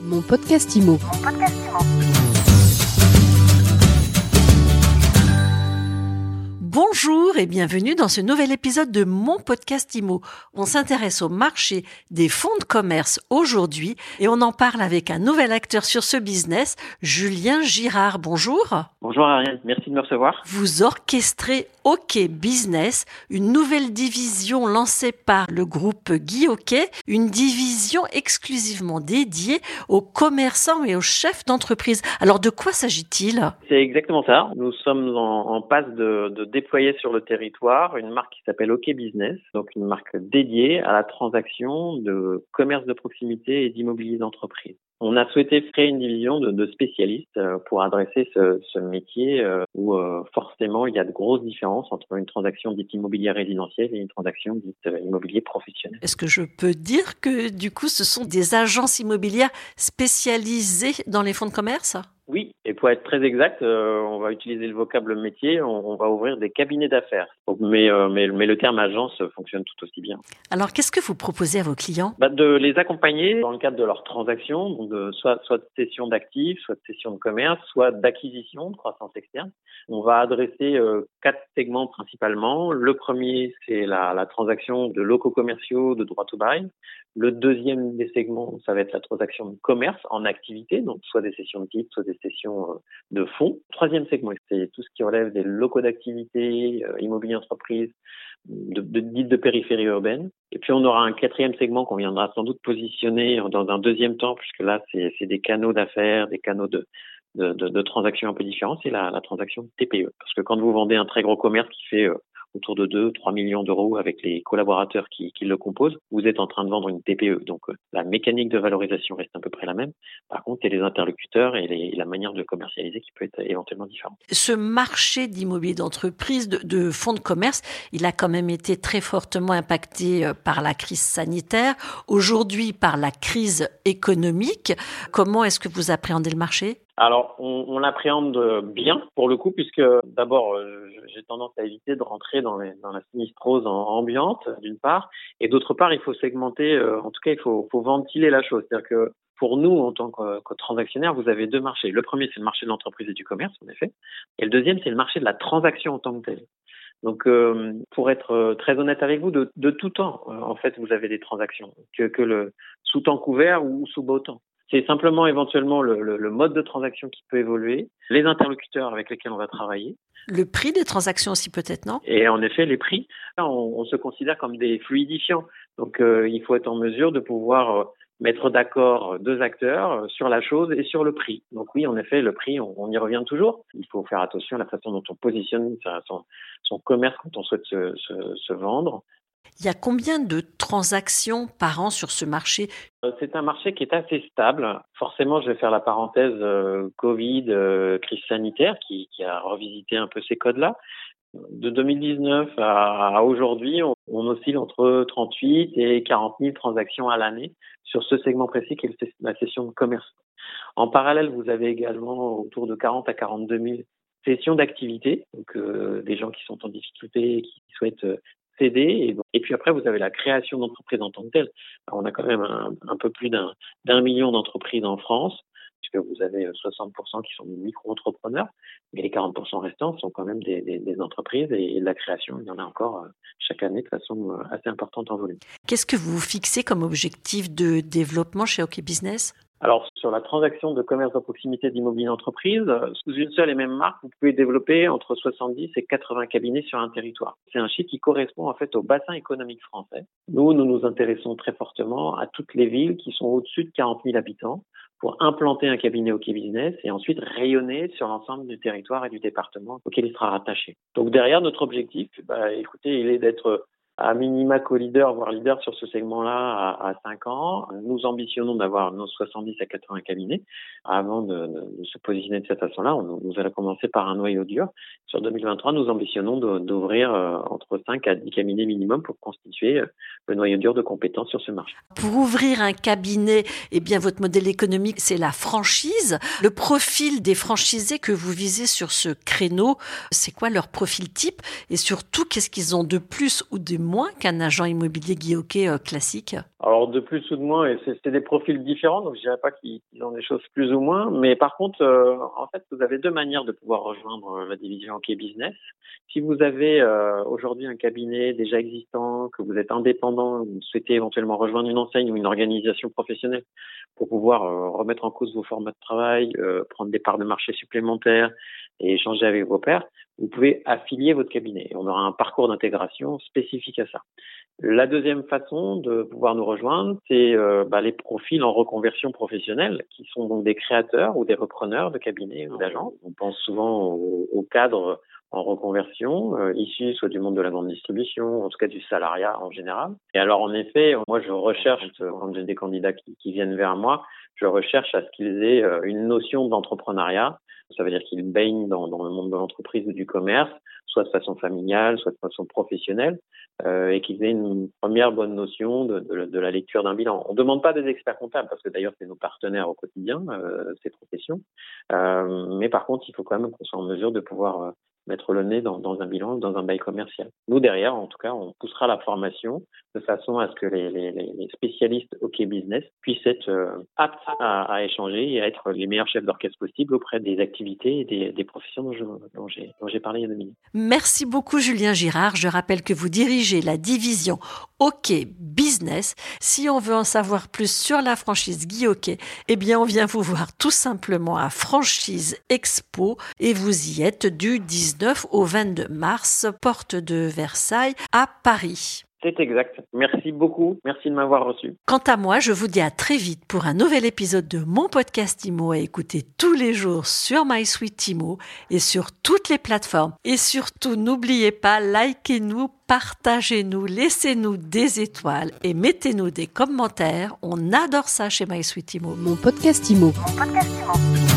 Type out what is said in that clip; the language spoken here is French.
Mon podcast IMO. Et bienvenue dans ce nouvel épisode de mon podcast IMO. On s'intéresse au marché des fonds de commerce aujourd'hui et on en parle avec un nouvel acteur sur ce business, Julien Girard. Bonjour. Bonjour Ariane, merci de me recevoir. Vous orchestrez OK Business, une nouvelle division lancée par le groupe Guy Hockey, une division exclusivement dédiée aux commerçants et aux chefs d'entreprise. Alors de quoi s'agit-il? C'est exactement ça. Nous sommes en, en passe de, de, déployer sur le territoire une marque qui s'appelle OK Business, donc une marque dédiée à la transaction de commerce de proximité et d'immobilier d'entreprise. On a souhaité créer une division de, spécialistes euh, pour adresser ce, métier euh, où euh, forcément il y a de grosses différences entre une transaction dite immobilière résidentielle et une transaction dite immobilier professionnel. Est-ce que je peux dire que du coup ce sont des agences immobilières spécialisées dans les fonds de commerce? Oui, et pour être très exact, euh, on va utiliser le vocable métier, on, on va ouvrir des cabinets d'affaires. Mais, euh, mais, mais, le terme agence fonctionne tout aussi bien. Alors, qu'est-ce que vous proposez à vos clients? Bah, De les accompagner dans le cadre de leurs transactions, donc de, soit, soit de cession d'actifs, soit de cession de commerce, soit d'acquisition, de croissance externe. On va adresser euh, quatre segments principalement. Le premier, c'est la, la transaction de locaux commerciaux de droit to buy. Le deuxième des segments, ça va être la transaction de commerce en activité, donc soit des sessions de type, soit des sessions euh, de fonds. Troisième segment, c'est tout ce qui relève des locaux d'activité, euh, immobilier entreprise, de, de, de périphérie urbaine. Et puis on aura un quatrième segment qu'on viendra sans doute positionner dans un deuxième temps, puisque là, c'est des canaux d'affaires, des canaux de, transactions un peu différentes, c'est la, transaction TPE. Parce que quand vous vendez un très gros commerce qui fait euh, autour de 2, 3 millions d'euros avec les collaborateurs qui, le composent, vous êtes en train de vendre une TPE. Donc euh, la mécanique de valorisation reste à peu près la même. Par contre, c'est les interlocuteurs et, la manière de commercialiser qui peut être éventuellement différente. Ce marché d'immobilier d'entreprise, de, de, fonds de commerce, il a quand même été très fortement impacté euh, par la crise sanitaire, aujourd'hui par la crise économique. Comment est-ce que vous appréhendez le marché? Alors, on, on l'appréhende bien pour le coup, puisque d'abord, euh, j'ai tendance à éviter de rentrer dans, les, dans la sinistrose ambiante, d'une part, et d'autre part, il faut segmenter, euh, en tout cas, il faut, faut ventiler la chose. C'est-à-dire que pour nous, en tant que, que transactionnaire, vous avez deux marchés. Le premier, c'est le marché de l'entreprise et du commerce, en effet, et le deuxième, c'est le marché de la transaction en tant que telle. Donc, euh, pour être très honnête avec vous, de, de tout temps, en fait, vous avez des transactions, que, que le sous temps couvert ou sous beau temps. C'est simplement éventuellement le, le, le, mode de transaction qui peut évoluer, les interlocuteurs avec lesquels on va travailler. Le prix des transactions aussi peut-être, non? Et en effet, les prix, on, on, se considère comme des fluidifiants. Donc euh, il faut être en mesure de pouvoir euh, mettre d'accord deux acteurs sur la chose et sur le prix. Donc oui, en effet, le prix, on, on y revient toujours. Il faut faire attention à la façon dont on positionne son, son commerce quand on souhaite se, se, se vendre. Il y a combien de transactions par an sur ce marché? C'est un marché qui est assez stable. Forcément, je vais faire la parenthèse euh, Covid, euh, crise sanitaire, qui, a revisité un peu ces codes-là. De 2019 à, aujourd'hui, on, oscille entre 38 et 40 000 transactions à l'année sur ce segment précis qui est la session de commerce. En parallèle, vous avez également autour de 40 à 42 000 sessions d'activité, donc euh, des gens qui sont en difficulté et qui souhaitent CD. Et, puis après, vous avez la création d'entreprises en tant que telle. Alors, on a quand même un, peu plus d'un million d'entreprises en France, puisque vous avez 60% qui sont des micro-entrepreneurs, mais les 40% restants sont quand même des entreprises et, et, de la création, il y en a encore euh, chaque année de façon euh, assez importante en volume. Qu'est-ce que vous fixez comme objectif de développement chez OK Business? Alors, sur la transaction de commerce de proximité d'immobilier d'entreprise, sous une seule et même marque, vous pouvez développer entre 70 et 80 cabinets sur un territoire. C'est un chiffre qui correspond en fait au bassin économique français. Nous, nous nous intéressons très fortement à toutes les villes qui sont au-dessus de 40 000 habitants pour implanter un cabinet OK Business et ensuite rayonner sur l'ensemble du territoire et du département auquel il sera rattaché. Donc derrière, notre objectif, bah, écoutez, il est d'être à minima co-leader, voire leader sur ce segment-là à, à 5 ans. Nous ambitionnons d'avoir nos 70 à 80 cabinets. Avant de, se positionner de cette façon-là, nous allons commencer par un noyau dur sur 2023, nous ambitionnons d'ouvrir euh, entre 5 à 10 cabinets minimum pour constituer euh, le noyau dur de compétences sur ce marché. Pour ouvrir un cabinet, eh bien, votre modèle économique, c'est la franchise. Le profil des franchisés que vous visez sur ce créneau, c'est quoi leur profil type? Et surtout, qu'est-ce qu'ils ont de plus ou de moins qu'un agent immobilier guilloqué euh, classique? Alors, de plus ou de moins, et c'est des profils différents, donc je dirais pas qu'ils ont des choses plus ou moins, mais par contre, en fait, vous avez deux manières de pouvoir rejoindre la division business. Si vous avez euh, aujourd'hui un cabinet déjà existant, que vous êtes indépendant, vous souhaitez éventuellement rejoindre une enseigne ou une organisation professionnelle pour pouvoir euh, remettre en cause vos formats de travail, euh, prendre des parts de marché supplémentaires et échanger avec vos pairs, vous pouvez affilier votre cabinet. On aura un parcours d'intégration spécifique à ça. La deuxième façon de pouvoir nous rejoindre, c'est bah, les profils en reconversion professionnelle, qui sont donc des créateurs ou des repreneurs de cabinets ou d'agences. On pense souvent aux cadres en reconversion, euh, issus soit du monde de la grande distribution, en tout cas du salariat en général. Et alors en effet, moi je recherche, quand j'ai des candidats qui, viennent vers moi, je recherche à ce qu'ils aient euh, une notion d'entrepreneuriat. Ça veut dire qu'ils baignent dans, dans le monde de l'entreprise ou du commerce, soit de façon familiale, soit de façon professionnelle, euh, et qu'ils aient une première bonne notion de, de, de la lecture d'un bilan. On ne demande pas des experts comptables, parce que d'ailleurs c'est nos partenaires au quotidien, euh, ces professions. Euh, mais par contre, il faut quand même qu'on soit en mesure de pouvoir euh, mettre le nez dans, un bilan, dans un bail commercial. Nous, derrière, en tout cas, on poussera la formation de façon à ce que les, spécialistes OK Business puissent être euh, aptes à, échanger et à être les meilleurs chefs d'orchestre possibles auprès des activités et des professions dont j'ai parlé il y a deux minutes. Merci beaucoup, Julien Girard. Je rappelle que vous dirigez la division OK Business. Si on veut en savoir plus sur la franchise Guy OK, eh bien, on vient vous voir tout simplement à Franchise Expo et vous y êtes du 19 au 22 mars, porte de Versailles à Paris. C'est exact. Merci beaucoup. Merci de m'avoir reçu. Quant à moi, je vous dis à très vite pour un nouvel épisode de mon podcast Imo à écouter tous les jours sur MySuite Imo et sur toutes les plateformes. Et surtout, n'oubliez pas, likez-nous, partagez-nous, laissez-nous des étoiles et mettez-nous des commentaires. On adore ça chez MySuite Imo. Mon podcast Imo. Mon podcast